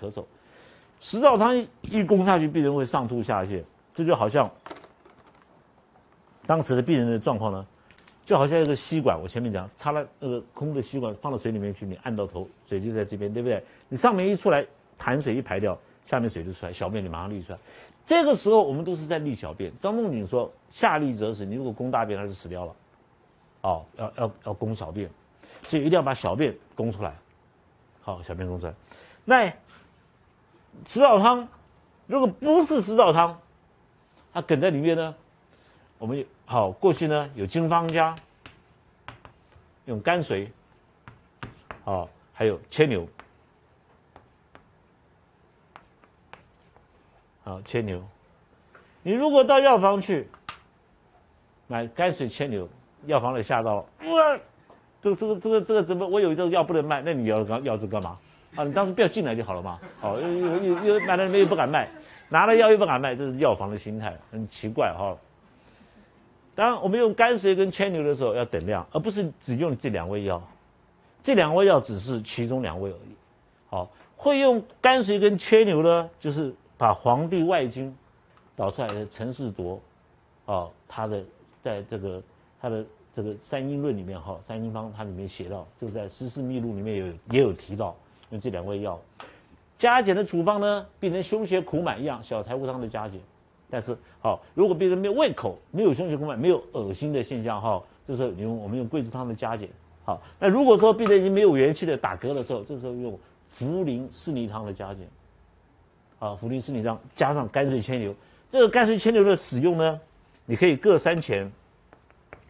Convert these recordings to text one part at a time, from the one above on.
咳嗽。食道汤一攻下去，病人会上吐下泻，这就好像当时的病人的状况呢，就好像一个吸管，我前面讲插了那个空的吸管放到水里面去，你按到头，水就在这边，对不对？你上面一出来，痰水一排掉，下面水就出来，小便你马上滤出来。这个时候我们都是在沥小便。张仲景说：“下利则死，你如果攻大便，他就死掉了。”哦，要要要攻小便，所以一定要把小便攻出来。好，小便攻出来。那食道汤如果不是食道汤，它梗在里面呢，我们好过去呢有经方家用甘遂，好还有牵牛。好，牵牛。你如果到药房去买甘水牵牛，药房里吓到了，哇，这个这个这个这个怎么？我有一种药不能卖，那你要要这干嘛？啊，你当时不要进来就好了嘛。哦，又又又又买了没有不敢卖，拿了药又不敢卖，这是药房的心态，很奇怪哈。当，我们用甘水跟牵牛的时候要等量，而不是只用这两味药。这两味药只是其中两味而已。好，会用甘水跟牵牛呢，就是。把《黄帝外经》导出来的陈世铎，哦，他的在这个他的这个《三阴论》里面哈，《三阴方》它里面写到，就在《诗事秘录》里面有也有提到，用这两味药加减的处方呢，病人胸胁苦满一样，小柴胡汤的加减。但是好，如果病人没有胃口，没有胸胁苦满，没有恶心的现象哈，这时候你用我们用桂枝汤的加减。好，那如果说病人已经没有元气的打嗝的时候，这时候用茯苓四逆汤的加减。啊，茯苓四逆汤加上甘遂牵牛，这个甘遂牵牛的使用呢，你可以各三钱，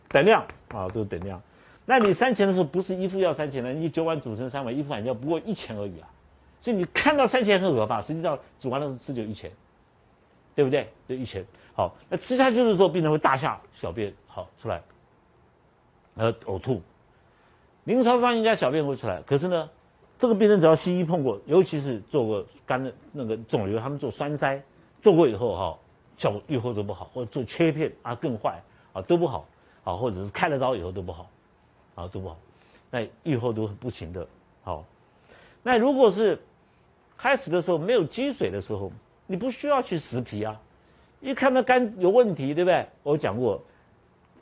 等量啊，都是等量。那你三钱的时候不是一副药三钱呢，你九碗煮成三碗，一副碗药不过一钱而已啊。所以你看到三钱很可怕，实际上煮完了是吃就一钱，对不对？就一钱。好，那吃下去的时候，病人会大下小便，好出来，呃，呕吐。临床上应该小便会出来，可是呢？这个病人只要西医碰过，尤其是做过肝的那个肿瘤，他们做栓塞，做过以后哈，效果愈后都不好，或者做切片啊更坏啊都不好啊，或者是开了刀以后都不好啊都不好，那愈后都不行的。好，那如果是开始的时候没有积水的时候，你不需要去食皮啊，一看到肝有问题，对不对？我讲过，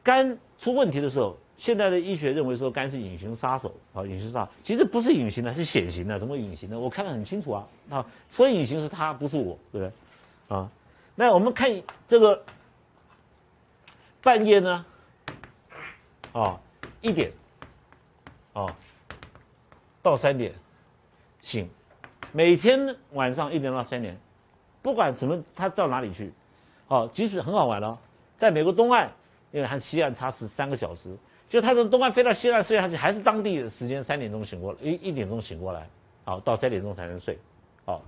肝出问题的时候。现在的医学认为说肝是隐形杀手啊，隐形杀手其实不是隐形的，是显形的。怎么隐形的？我看得很清楚啊啊！所以隐形是他，不是我，对不对？啊，那我们看这个半夜呢，啊，一点，哦，到三点醒，每天晚上一点到三点，不管什么，他到哪里去，哦，即使很好玩哦，在美国东岸，因为它西岸差十三个小时。就他从东岸飞到西岸睡下去，还是当地的时间三点钟醒过来，一一点钟醒过来，好到三点钟才能睡，好，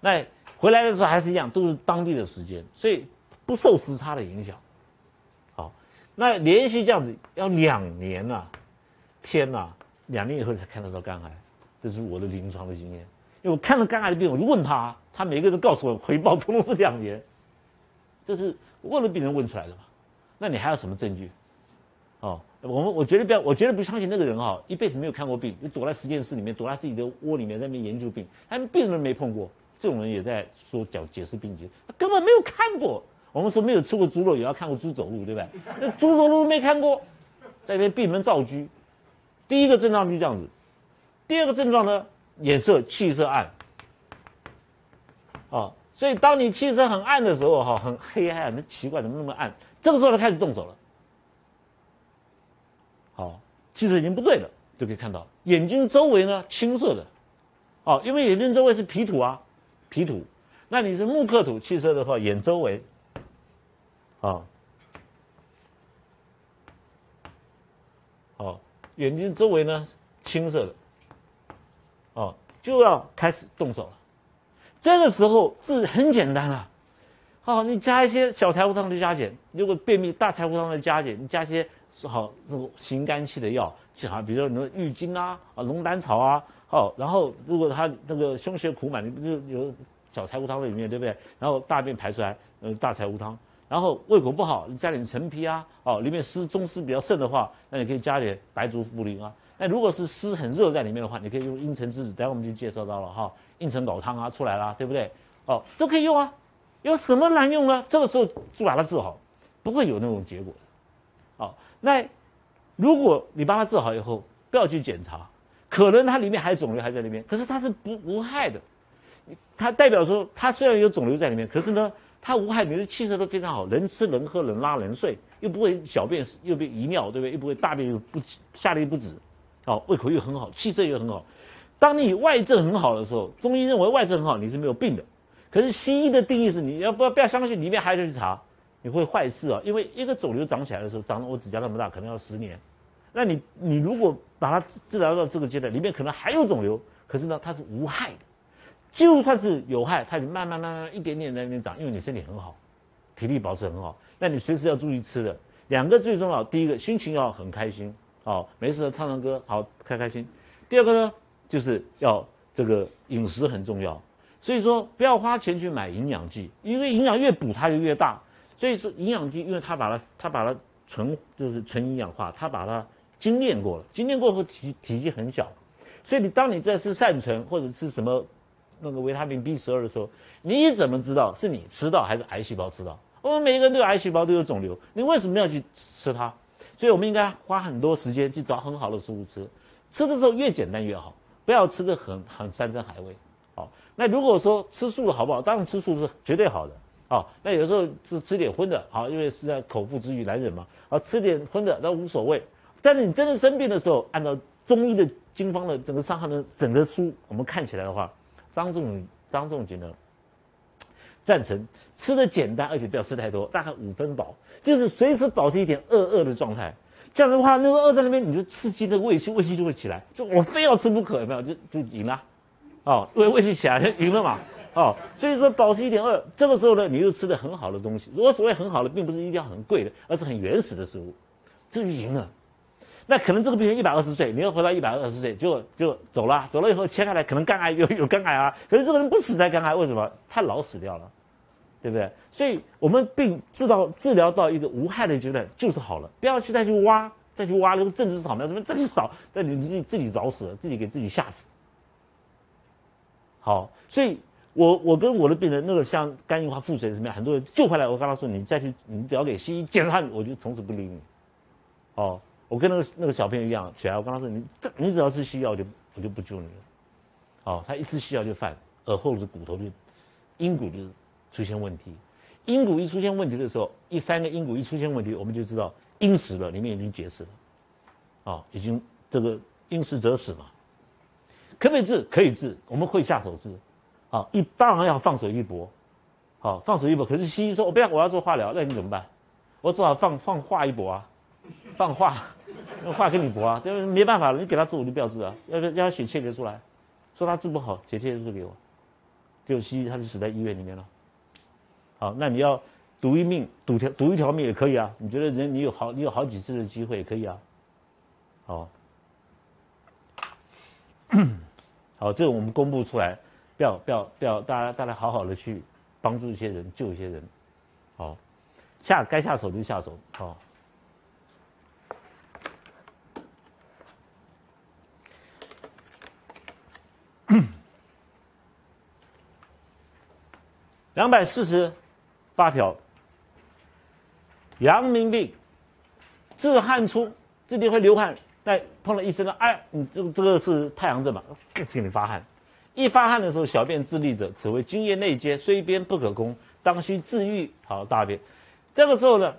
那回来的时候还是一样，都是当地的时间，所以不受时差的影响，好，那连续这样子要两年呐，天呐，两年以后才看得到肝癌，这是我的临床的经验，因为我看了肝癌的病，我就问他，他每个人告诉我回报通通是两年，这是问了病人问出来的嘛，那你还有什么证据？哦。我们我绝对不要，我绝对不相信那个人哈，一辈子没有看过病，就躲在实验室里面，躲在自己的窝里面在那边研究病，他们病人没碰过，这种人也在说讲解释病情，他根本没有看过。我们说没有吃过猪肉，也要看过猪走路，对不对？那猪走路没看过，在那边闭门造车。第一个症状就是这样子，第二个症状呢，颜色气色暗，啊，所以当你气色很暗的时候哈，很黑暗，那奇怪怎么那么暗？这个时候他开始动手了。好，气色已经不对了，就可以看到眼睛周围呢青色的，哦，因为眼睛周围是皮土啊，皮土，那你是木克土气色的话，眼周围，啊，好，眼睛周围呢青色的，哦，就要开始动手了，这个时候治很简单了，好，你加一些小柴胡汤的加减，如果便秘大柴胡汤的加减，你加些。好这种行肝气的药，就好，比如说什么郁金啊、啊龙胆草啊，好，然后如果他那个胸胁苦满，你不就有小柴胡汤在里面，对不对？然后大便排出来，呃，大柴胡汤。然后胃口不好，你加点陈皮啊，哦，里面湿中湿比较盛的话，那你可以加点白术茯苓啊。那如果是湿很热在里面的话，你可以用茵陈栀子，待会我们就介绍到了哈，硬层睾汤啊出来啦，对不对？哦，都可以用啊，有什么难用呢？这个时候就把它治好，不会有那种结果的。哦，那如果你把它治好以后，不要去检查，可能它里面还有肿瘤还在那边，可是它是不无害的，它代表说它虽然有肿瘤在里面，可是呢。它无害，你的气色都非常好，能吃能喝能拉能睡，又不会小便又被遗尿，对不对？又不会大便又不下痢不止，哦，胃口又很好，气色又很好。当你外症很好的时候，中医认为外症很好，你是没有病的。可是西医的定义是，你要不要不要相信，里面还得去查，你会坏事啊。因为一个肿瘤长起来的时候，长了我指甲那么大，可能要十年。那你你如果把它治治疗到这个阶段，里面可能还有肿瘤，可是呢，它是无害的。就算是有害，它就慢慢慢慢一点点在那边长，因为你身体很好，体力保持很好，那你随时要注意吃的。两个最重要，第一个心情要很开心，好，没事唱唱歌，好开开心。第二个呢，就是要这个饮食很重要，所以说不要花钱去买营养剂，因为营养越补它就越大。所以说营养剂，因为它把它它把它纯就是纯营养化，它把它精炼过了，精炼过后体体积很小，所以你当你在吃善存或者吃什么。那个维他命 B 十二的时候，你怎么知道是你吃到还是癌细胞吃到？我们每一个人都有癌细胞，都有肿瘤，你为什么要去吃它？所以我们应该花很多时间去找很好的食物吃，吃的时候越简单越好，不要吃的很很山珍海味。好，那如果说吃素的好不好？当然吃素是绝对好的。好，那有时候吃吃点荤的，好，因为是在口腹之欲，难忍嘛，好吃点荤的那无所谓。但是你真的生病的时候，按照中医的经方的整个伤寒的整个书，我们看起来的话。张仲张仲景呢，赞成吃的简单，而且不要吃太多，大概五分饱，就是随时保持一点饿饿的状态。这样的话，那个饿在那边，你就刺激那胃气，胃气就会起来。就我非要吃不可，有没有？就就赢了，哦，胃胃气起来赢了嘛，哦，所以说保持一点饿，这个时候呢，你又吃的很好的东西。如果所谓很好的，并不是一定要很贵的，而是很原始的食物，这就赢了。那可能这个病人一百二十岁，你要活到一百二十岁就就走了，走了以后切开来，可能肝癌有有肝癌啊。可是这个人不死在肝癌，为什么？太老死掉了，对不对？所以我们病治到治疗到一个无害的阶段就是好了，不要去再去挖，再去挖那个政治扫描什么，政治扫，那你自己自己找死了，自己给自己吓死。好，所以我我跟我的病人那个像肝硬化、腹水什么样，很多人救回来，我跟他说，你再去，你只要给西医检查，我就从此不理你。哦。我跟那个那个小朋友一样，小孩，我跟他说：“你这你只要吃西药，就我就不救你了。”哦，他一吃西药就犯耳后的骨头就阴骨就出现问题。阴骨一出现问题的时候，一三个阴骨一出现问题，我们就知道阴死了，里面已经结石了。哦，已经这个阴实则死嘛。可不可以治？可以治，我们会下手治。好，一当然要放手一搏。好，放手一搏。可是西医说：“我不要，我要做化疗。”那你怎么办？我只好放放化一搏啊，放化。那话跟你搏啊，对没办法了，你给他治我就不要治啊，要要要写切结出来，说他治不好，写切结出给我，就西医他就死在医院里面了。好，那你要赌一命，赌条赌一条命也可以啊。你觉得人你有好你有好几次的机会也可以啊。好，好，这个我们公布出来，不要不要不要，大家大家好好的去帮助一些人，救一些人。好，下该下手就下手，好。两百四十八条，阳明病，自汗出，这里会流汗。那碰了医生了，哎，你这个这个是太阳症嘛？给你发汗，一发汗的时候，小便自利者，此为津液内结，虽便不可攻，当需自愈。好，大便。这个时候呢，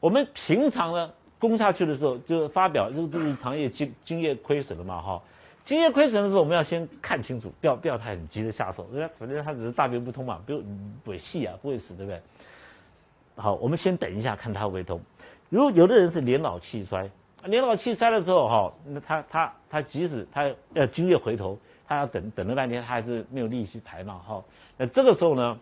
我们平常呢攻下去的时候，就发表，就就是肠液津津液亏损了嘛，哈。津液亏损的时候，我们要先看清楚，不要不要太很急着下手。人家反正他只是大便不通嘛，不用不会细啊，不会死，对不对？好，我们先等一下，看他会不会通。如果有的人是年老气衰，年老气衰的时候，哈，那他他他即使他要津液回头，他要等等了半天，他还是没有力气排嘛，哈。那这个时候呢，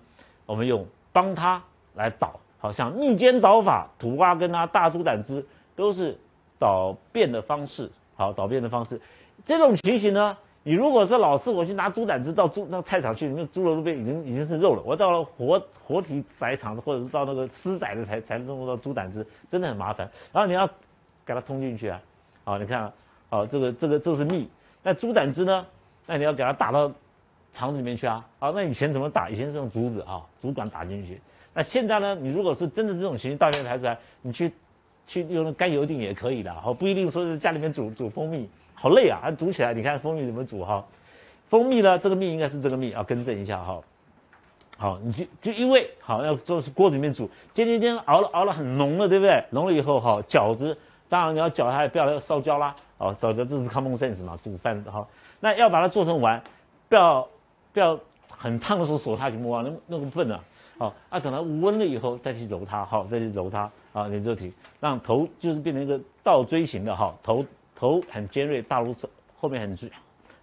我们用帮他来导，好像逆间导法、土瓜根啊、大猪胆汁都是导便的方式，好，导便的方式。这种情形呢，你如果说老是我去拿猪胆汁到猪到菜场去，那猪肉那边已经已经是肉了。我到了活活体宰场或者是到那个私宰的才才能弄到猪胆汁，真的很麻烦。然后你要给它通进去啊，好，你看啊，好，这个这个这是蜜。那猪胆汁呢？那你要给它打到肠子里面去啊。好，那以前怎么打？以前是用竹子啊，竹管打进去。那现在呢？你如果是真的这种情形，大便排出来，你去去用甘油锭也可以的，好，不一定说是家里面煮煮蜂蜜，好累啊，煮起来，你看蜂蜜怎么煮哈？蜂蜜呢？这个蜜应该是这个蜜要，更正一下哈。好，你就就因为好要做是锅子里面煮，煎煎煎熬了熬了很浓了，对不对？浓了以后哈，饺子当然你要搅它，不要烧焦啦。哦，饺子这是 common sense 嘛，煮饭哈。那要把它做成丸，不要不要很烫的时候手下去摸啊，那那个笨啊。好，啊等它温了以后再去揉它，好再去揉它啊，你肉体让头就是变成一个倒锥形的哈，头头很尖锐，大如后面很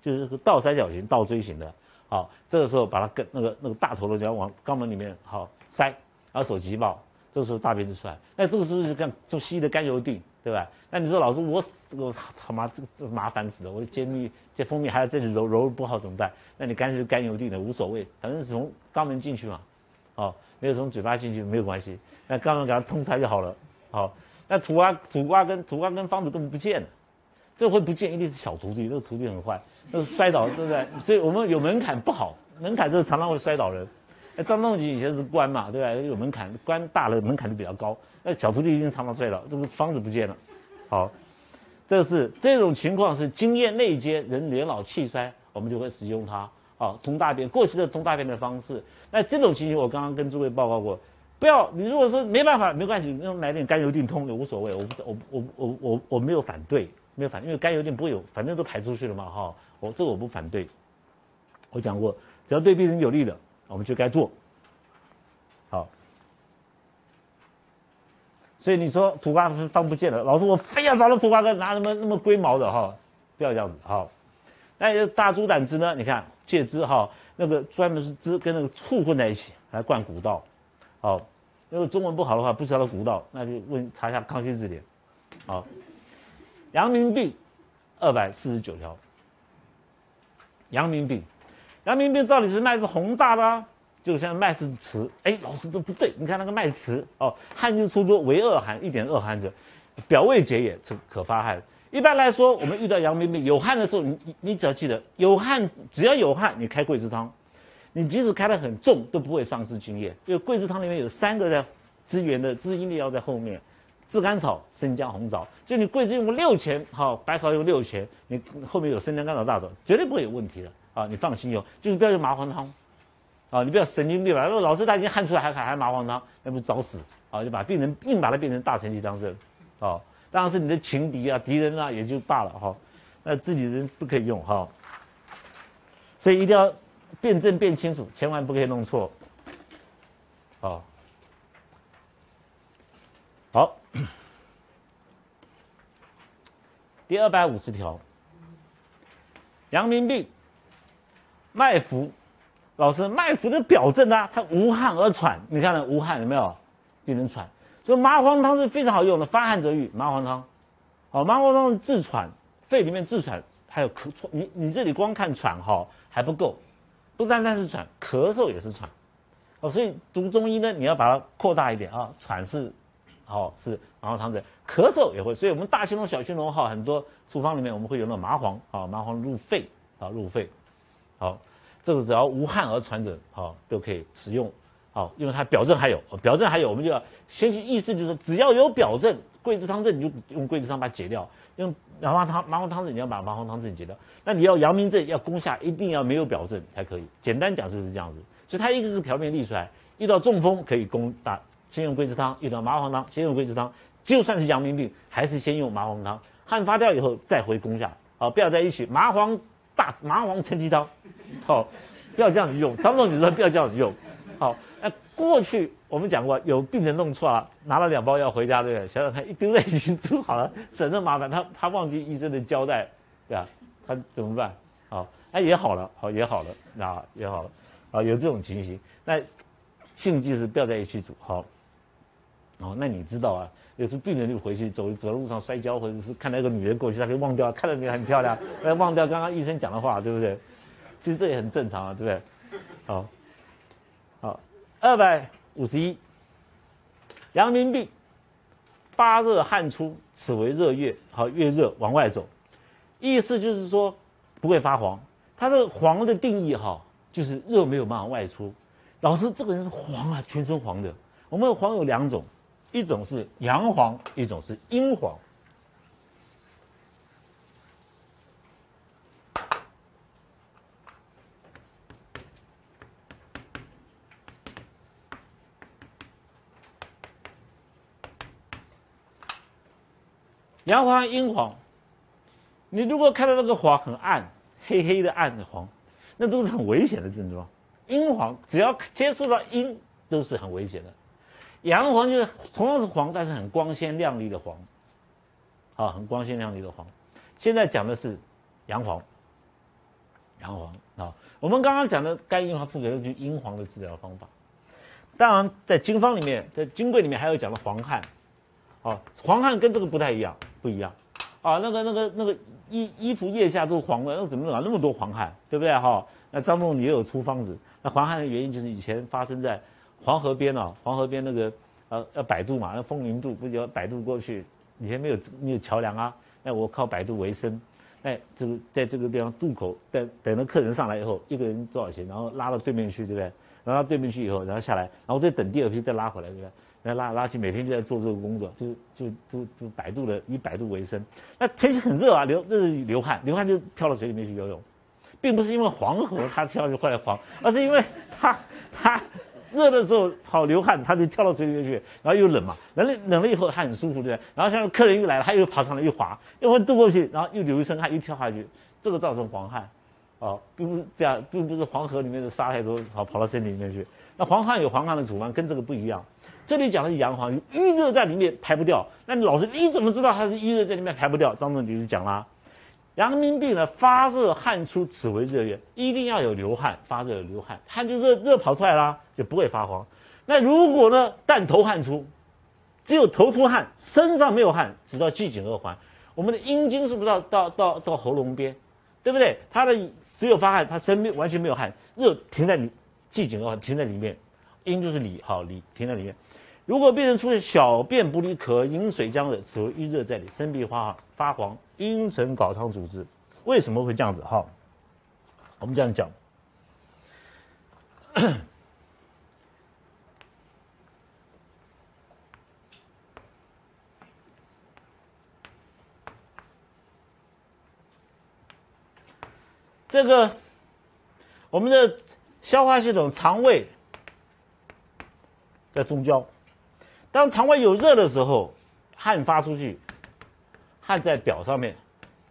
就是个倒三角形、倒锥形的。好，这个时候把它跟那个那个大头的就要往肛门里面好塞，然后手挤爆，这个时候大便就出来。那这个是不是跟做西医的甘油锭，对吧？那你说老师我我他妈这这麻烦死了，我揭秘这蜂蜜还要再去揉揉不好怎么办？那你干脆甘油锭的无所谓，反正是从肛门进去嘛，好，没有从嘴巴进去没有关系，那肛门给它通塞就好了。好，那土瓜土瓜跟土瓜跟方子根本不见了，这会不见一定是小徒弟，那个徒弟很坏。那是摔倒，对不对？所以我们有门槛不好，门槛是常常会摔倒人。那张仲景以前是官嘛，对吧？有门槛，官大了门槛就比较高。那小徒弟一定常常摔倒，这个方子不见了。好，这是这种情况是经验内接，人年老气衰，我们就会使用它。好，通大便，过去的通大便的方式。那这种情形，我刚刚跟诸位报告过，不要你如果说没办法，没关系，用买点甘油定通也无所谓。我不，我我我我我没有反对，没有反，因为甘油锭不会有，反正都排出去了嘛，哈。我这个我不反对，我讲过，只要对病人有利的，我们就该做。好，所以你说土瓜放不见了，老师我非要找到土瓜根，拿什么那么龟毛的哈？不要这样子哈。那大猪胆汁呢？你看借汁哈，那个专门是汁跟那个醋混在一起来灌骨道。好，如果中文不好的话，不知道骨道，那就问查一下康熙字典。好，阳明病二百四十九条。阳明病，阳明病照理是脉是宏大的，就像脉是迟。哎，老师这不对，你看那个脉迟哦，汗就出多，为恶寒，一点恶寒者，表未结也，是可发汗。一般来说，我们遇到阳明病有汗的时候，你你只要记得有汗，只要有汗，你开桂枝汤，你即使开得很重都不会丧失津液，因为桂枝汤里面有三个在支援的滋阴的药在后面。炙甘草、生姜、红枣，就你桂枝用六钱，好，白芍用六钱，你后面有生姜、甘草、大枣，绝对不会有问题的啊！你放心用，就是不要用麻黄汤，啊，你不要神经病吧？说老师他已经汗出来还还还麻黄汤，那不是找死啊？就把病人硬把它变成大神经当真，啊，当然是你的情敌啊、敌人啊也就罢了哈，那自己人不可以用哈，所以一定要辨证辨清楚，千万不可以弄错，啊。好，第二百五十条，阳明病，脉浮，老师脉浮的表证呢？它无汗而喘，你看了无汗有没有？病人喘，所以麻黄汤是非常好用的，发汗则愈。麻黄汤，好，麻黄汤治喘，肺里面治喘，还有咳喘。你你这里光看喘哈还不够，不单单是喘，咳嗽也是喘。哦，所以读中医呢，你要把它扩大一点啊，喘是。好是麻黄汤子，咳嗽也会，所以我们大青龙、小青龙哈，很多处方里面我们会有那麻黄啊，麻黄入肺啊，入肺，好，这个只要无汗而喘者，好都可以使用，好，因为它表证还有，表证还有，我们就要先去意思就是，只要有表证，桂枝汤证你就用桂枝汤把它解掉，用麻黄汤麻黄汤子你要把麻黄汤证解掉，那你要阳明症要攻下，一定要没有表证才可以，简单讲就是这样子，所以它一个个条面立出来，遇到中风可以攻大。先用桂枝汤，遇到麻黄汤，先用桂枝汤。就算是阳明病，还是先用麻黄汤。汗发掉以后再回攻下，好，不要在一起。麻黄大麻黄承气汤，好，不要这样子用。张总，你说不要这样子用，好。那过去我们讲过，有病人弄错了，拿了两包药回家，对不对？想想看，一丢在一起煮好了，省得麻烦。他他忘记医生的交代，对吧？他怎么办？好，哎，也好了，好，也好了，啊，也好了，啊，有这种情形，那禁忌是不要在一起煮，好。哦，那你知道啊？有时病人就回去走走在路上摔跤，或者是看到一个女人过去，他可以忘掉，看到你很漂亮，哎，忘掉刚刚医生讲的话，对不对？其实这也很正常啊，对不对？好，好，二百五十一，阳明病，发热汗出，此为热月，好，越热往外走，意思就是说不会发黄。它这个黄的定义哈，就是热没有办法外出。老师，这个人是黄啊，全身黄的。我们黄有两种，一种是阳黄，一种是阴黄。阳黄、阴黄，你如果看到那个黄很暗、黑黑的暗的黄，那都是很危险的症状。阴黄只要接触到阴，都是很危险的。阳黄就是同样是黄，但是很光鲜亮丽的黄，啊，很光鲜亮丽的黄。现在讲的是阳黄，阳黄啊。我们刚刚讲的肝阴黄附着就是阴黄的治疗方法。当然，在经方里面，在金匮里面还有讲的黄汗，啊，黄汗跟这个不太一样。不一样，啊，那个那个那个衣衣服腋下都是黄的，那怎么搞那么多黄汗，对不对哈？那张仲也有出方子，那黄汗的原因就是以前发生在黄河边啊，黄河边那个呃要摆渡嘛，那风陵渡不就要摆渡过去？以前没有没有桥梁啊，那我靠摆渡为生，哎，这个在这个地方渡口等等着客人上来以后，一个人多少钱？然后拉到对面去，对不对？拉到对面去以后，然后下来，然后再等第二批再拉回来，对不对？那拉拉去，每天就在做这个工作，就就就就百度的以百度为生。那天气很热啊，流那是流汗，流汗就跳到水里面去游泳，并不是因为黄河他跳就坏了黄，而是因为他他热的时候好流汗，他就跳到水里面去，然后又冷嘛，冷了冷了以后他很舒服，对不对？然后像客人又来了，他又爬上来又滑，又会渡过去，然后又流一身汗，又跳下去，这个造成黄汗，哦，并不是这样，并不是黄河里面的沙太多，好跑到身体里面去。那黄汗有黄汗的处方，跟这个不一样。这里讲的是阳黄，淤热在里面排不掉。那你老师你怎么知道它是淤热在里面排不掉？张仲景就讲啦，阳明病呢发热汗出，此为热源，一定要有流汗，发热有流汗，汗就热热跑出来啦，就不会发黄。那如果呢，但头汗出，只有头出汗，身上没有汗，直到季颈二环，我们的阴经是不是到到到到喉咙边，对不对？它的只有发汗，它身边完全没有汗，热停在你季颈二环，停在里面，阴就是里，好里停在里面。如果病人出现小便不利、咳、饮水浆的，此为淤热在里，生必发发黄，阴沉搞汤主之。为什么会这样子？哈，我们这样讲，这个我们的消化系统、肠胃在中焦。当肠胃有热的时候，汗发出去，汗在表上面，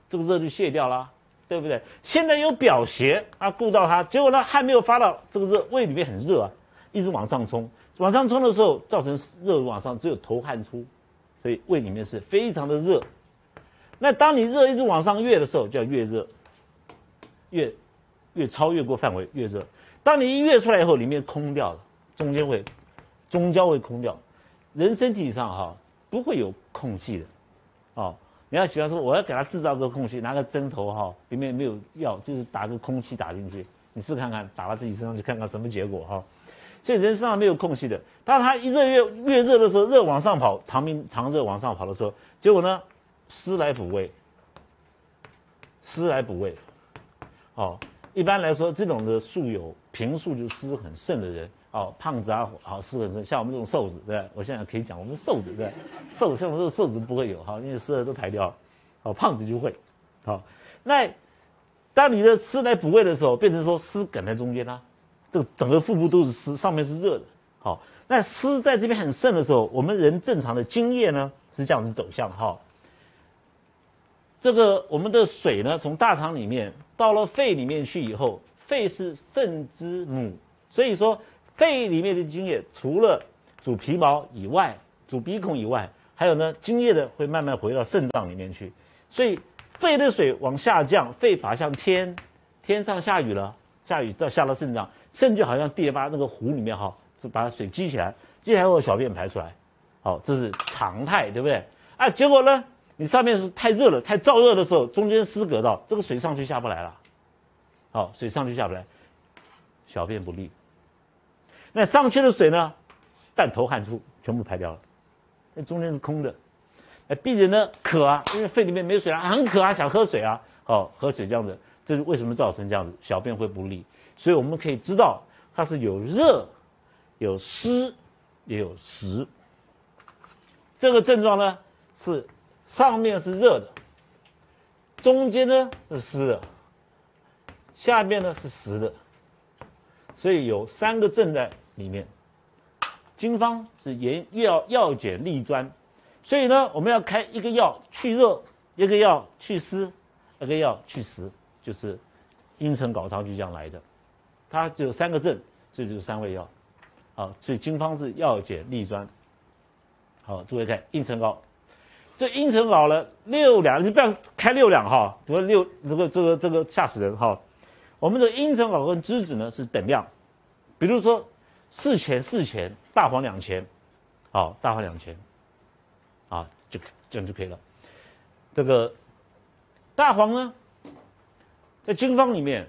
这个热就泄掉了，对不对？现在有表邪啊，顾到它，结果呢，汗没有发到这个热胃里面很热啊，一直往上冲，往上冲的时候造成热往上，只有头汗出，所以胃里面是非常的热。那当你热一直往上越的时候，叫越热，越越超越过范围越热。当你一越出来以后，里面空掉了，中间会中焦会空掉。人身体上哈不会有空隙的，哦，你要喜欢说我要给他制造个空隙，拿个针头哈，里面没有药，就是打个空气打进去，你试看看，打到自己身上去看看什么结果哈。所以人身上没有空隙的，当他一热越越热的时候，热往上跑，长命长热往上跑的时候，结果呢，湿来补胃，湿来补胃，哦，一般来说这种的素有平素就湿很盛的人。哦，胖子啊，好湿很盛，像我们这种瘦子，对我现在可以讲，我们瘦子，对瘦，像我们这种瘦子不会有，哈，因为湿热都排掉了，好，胖子就会，好，那当你的湿来补胃的时候，变成说湿梗在中间啦，这个整个腹部都是湿，上面是热的，好，那湿在这边很盛的时候，我们人正常的津液呢是这样子走向，哈，这个我们的水呢从大肠里面到了肺里面去以后，肺是肾之母，所以说。肺里面的津液，除了主皮毛以外，主鼻孔以外，还有呢，津液的会慢慢回到肾脏里面去。所以肺的水往下降，肺法向天，天上下雨了，下雨到下到肾脏，肾就好像第八那个壶里面哈，是把水积起来，积起来后小便排出来，好，这是常态，对不对？啊，结果呢，你上面是太热了，太燥热的时候，中间湿隔到，这个水上去下不来了，好，水上去下不来，小便不利。那上去的水呢，但头汗出，全部排掉了，那中间是空的。那病人呢渴啊，因为肺里面没水啊，很渴啊，想喝水啊，好喝水这样子，这是为什么造成这样子？小便会不利。所以我们可以知道它是有热、有湿、也有实。这个症状呢是上面是热的，中间呢是湿的，下面呢是实的，所以有三个症在里面。经方是盐药药碱利专，所以呢我们要开一个药去热，一个药去湿，一个药去实，就是茵陈秆汤就这样来的。它只有三个症，这就是三味药。好，所以经方是药碱利专。好，诸位看茵陈秆，这茵陈秆呢六两，你不要开六两哈，比如六这个这个这个吓死人哈。我们的茵陈老跟栀子呢是等量，比如说四钱四钱，大黄两钱，好，大黄两钱，啊，就这样就可以了。这个大黄呢，在经方里面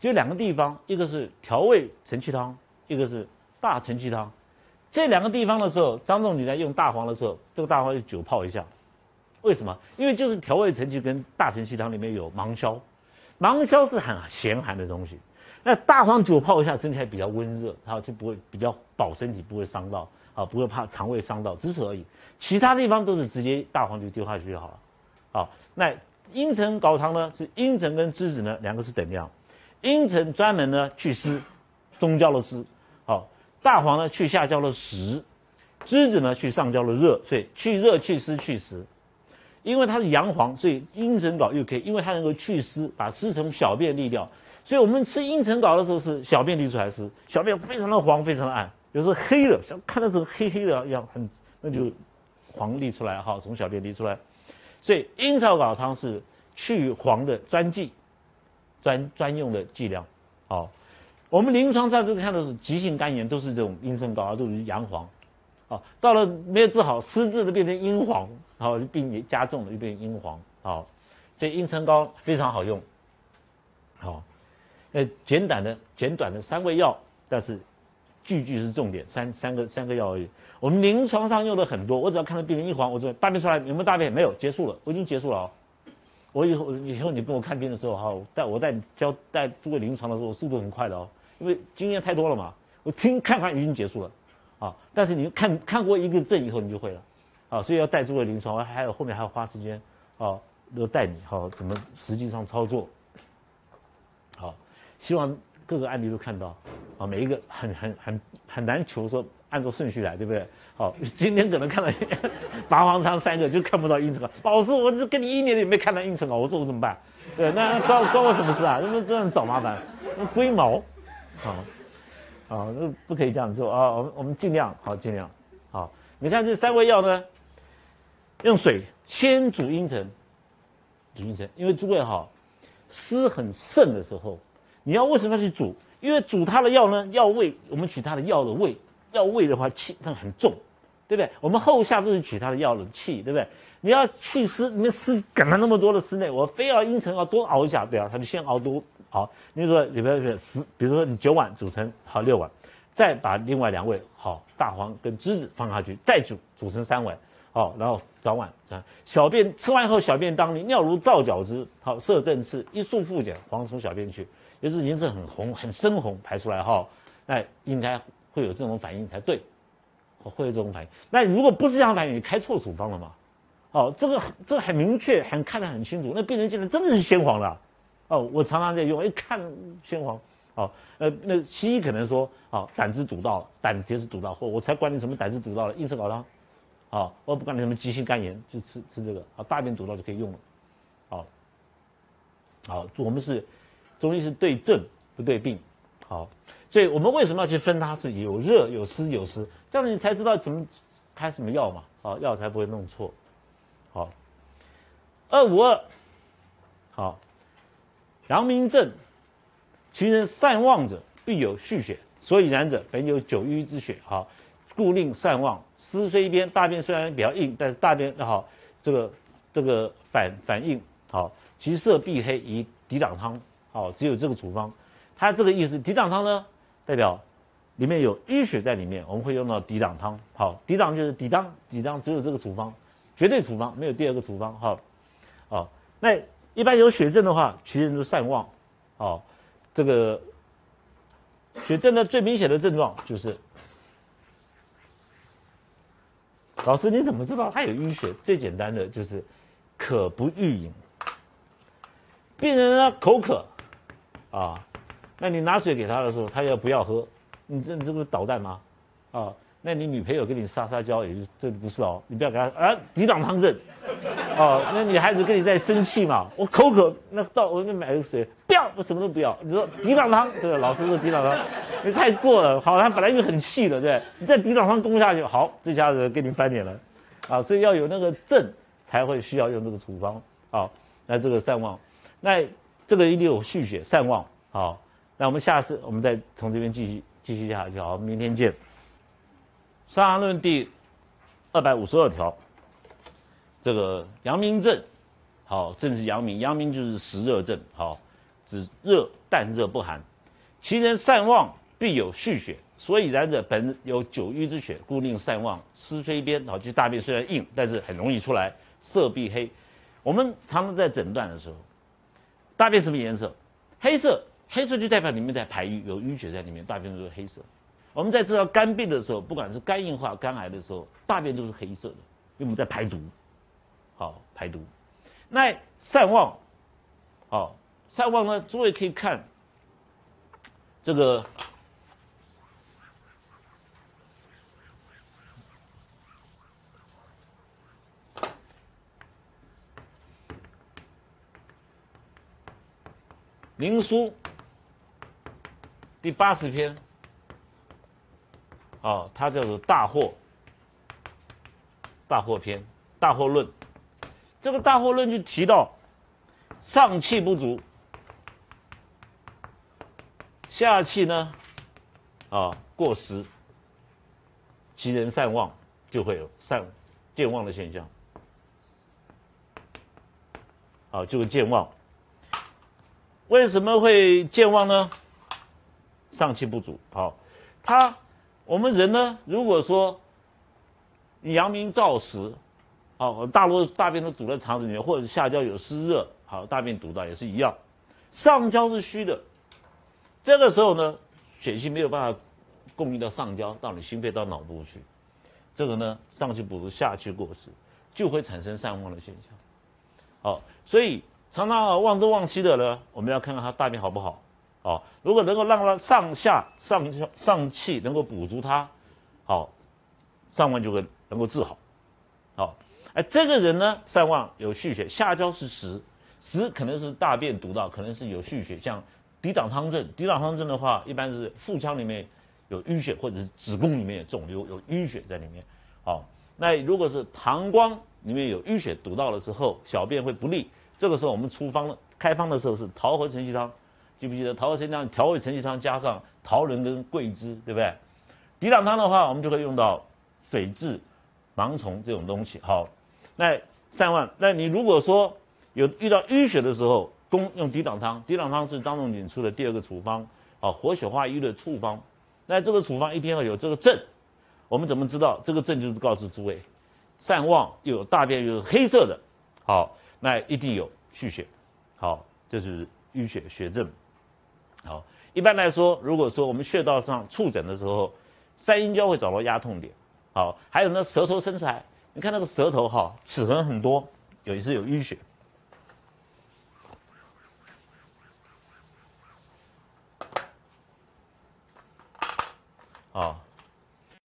只有两个地方，一个是调味承气汤，一个是大承气汤。这两个地方的时候，张仲景在用大黄的时候，这个大黄就酒泡一下，为什么？因为就是调味程序跟大承气汤里面有芒硝，芒硝是很咸寒的东西，那大黄酒泡一下，身体还比较温热，它就不会比较保身体，不会伤到啊，不会怕肠胃伤到，只此而已。其他地方都是直接大黄就丢下去就好了。好，那茵陈秆汤呢，是茵陈跟栀子呢两个是等量，茵陈专门呢去湿，中焦的湿。好大黄呢去下焦的实，栀子呢去上焦的热，所以去热去湿去实。因为它是阳黄，所以茵陈秆又可以，因为它能够去湿，把湿从小便利掉。所以我们吃茵陈秆的时候是小便利出来湿，小便非常的黄，非常的暗，有时候黑的，像看到这个黑黑的一样，很那就黄沥出来哈，从小便沥出来。所以茵陈秆汤是去黄的专剂，专专用的剂量，好。我们临床上这个看到是急性肝炎，都是这种茵陈秆，都是阳黄，好，到了没有治好，私自的变成阴黄，然后病也加重了，又变阴黄，好，所以茵陈膏非常好用，好，呃，简短的简短的三味药，但是句句是重点，三三个三个药而已。我们临床上用的很多，我只要看到病人一黄，我就大便出来有没有大便？没有，结束了，我已经结束了哦。我以后以后你跟我看病的时候哈，带我带教带诸位临床的时候，速度很快的哦。因为经验太多了嘛，我听看完已经结束了，啊！但是你看看过一个症以后，你就会了，啊！所以要带诸位临床，还有后面还要花时间，啊，都带你，好，怎么实际上操作，好，希望各个案例都看到，啊，每一个很很很很难求说按照顺序来，对不对？好，今天可能看到 麻黄汤三个就看不到应承了，老师，我这跟你一年也没看到应承了，我说我怎么办？对，那关关我什么事啊？那不这样找麻烦，那龟毛。好，好，那不可以这样做啊！我们我们尽量好，尽量好。你看这三味药呢，用水先煮阴沉，煮阴沉，因为诸位哈，湿很盛的时候，你要为什么要去煮？因为煮它的药呢，药味，我们取它的药的味，药味的话气它很重，对不对？我们后下都是取它的药的气，对不对？你要去湿，你们湿赶了那么多的湿呢，我非要阴沉要多熬一下，对啊，他就先熬多。好，你说里边十，比如说你九碗煮成好六碗，再把另外两味好大黄跟栀子放下去，再煮煮成三碗，好，然后早晚这样小便吃完以后小便当里尿如皂角质，好摄正赤一束复碱黄从小便去，也是颜色很红很深红排出来哈，那应该会有这种反应才对，会有这种反应。那如果不是这样反应，你开错处方了嘛？好，这个这个很明确，很看得很清楚，那病人进来真的是鲜黄了。哦，我常常在用，一看鲜黄，哦，呃，那西医可能说，哦，胆汁堵到了，胆结石堵到，或我才管你什么胆汁堵到了，硬吃搞汤，好，我不管你什么急性肝炎，就吃吃这个，啊，大便堵到就可以用了，好，好，我们是中医是对症不对病，好，所以我们为什么要去分它是有热有湿有湿，这样子你才知道怎么开什么药嘛，好，药才不会弄错，好，二五二，好。阳明症，其人善忘者，必有蓄血。所以然者，本有九瘀之血，好，故令善忘。湿虽边，大便虽然比较硬，但是大便好，这个这个反反应好，其色必黑，以抵挡汤好，只有这个处方。它这个意思，抵挡汤呢，代表里面有淤血在里面，我们会用到抵挡汤。好，抵挡就是抵挡，抵挡只有这个处方，绝对处方，没有第二个处方。好，好，那。一般有血症的话，其人都善忘，哦，这个血症的最明显的症状就是，老师你怎么知道他有淤血？最简单的就是渴不欲饮。病人呢口渴，啊，那你拿水给他的时候，他要不要喝？你这你这不是捣蛋吗？啊，那你女朋友跟你撒撒娇，也就这不是哦，你不要给她啊抵挡汤症，哦，那女孩子跟你在生气嘛，我口渴，那到我给你买个水，不要，我什么都不要。你说抵挡汤，对老师说抵挡汤，你太过了，好，他本来就很气的，对你再抵挡汤攻下去，好，这下子给你翻脸了，啊，所以要有那个症才会需要用这个处方，好，那这个善忘。那这个一定有续血善忘，好，那我们下次我们再从这边继续继续下去，好，明天见。《伤寒论》第二百五十二条，这个阳明症，好，正是阳明，阳明就是实热症，好，指热但热不寒，其人善忘必有续血，所以然者本有久瘀之血，故令善忘，湿虽边，好，就大便虽然硬，但是很容易出来，色必黑。我们常常在诊断的时候。大便什么颜色？黑色，黑色就代表里面在排瘀，有淤血在里面，大便都是黑色。我们在治疗肝病的时候，不管是肝硬化、肝癌的时候，大便都是黑色的，因为我们在排毒，好排毒。那善忘，好善忘呢？诸位可以看这个。《灵书》第八十篇，哦，它叫做《大祸》，《大祸篇》，《大祸论》。这个《大祸论》就提到，上气不足，下气呢，啊，过实，其人善忘，就会有善健忘的现象，啊，就会健忘。为什么会健忘呢？上气不足。好，他我们人呢，如果说阳明燥实，好，大多大便都堵在肠子里面，或者是下焦有湿热，好，大便堵到也是一样。上焦是虚的，这个时候呢，血气没有办法供应到上焦，到你心肺到脑部去，这个呢，上气不足，下气过实，就会产生散忘的现象。好，所以。常常忘东忘西的呢，我们要看看他大便好不好，哦，如果能够让他上下上上气能够补足他，好，上忘就会能够治好，好，哎，这个人呢，上忘有蓄血，下焦是实，实可能是大便堵到，可能是有蓄血，像抵挡汤症，抵挡汤症的话，一般是腹腔里面有淤血，或者是子宫里面有肿瘤有淤血在里面，好，那如果是膀胱里面有淤血堵到的时候，小便会不利。这个时候我们出方了，开方的时候是桃核承气汤，记不记得桃核承气汤调味承气汤加上桃仁跟桂枝，对不对？抵挡汤的话，我们就会用到水蛭、芒虫这种东西。好，那三万，那你如果说有遇到淤血的时候，攻用抵挡汤，抵挡汤是张仲景出的第二个处方，啊，活血化瘀的处方。那这个处方一定要有这个症，我们怎么知道这个症就是告诉诸位，善忘又有大便又是黑色的，好。那一定有蓄血，好，这是淤血血症，好。一般来说，如果说我们穴道上触诊的时候，三阴交会找到压痛点，好。还有呢，舌头伸出来，你看那个舌头哈，齿痕很多，有一次有淤血，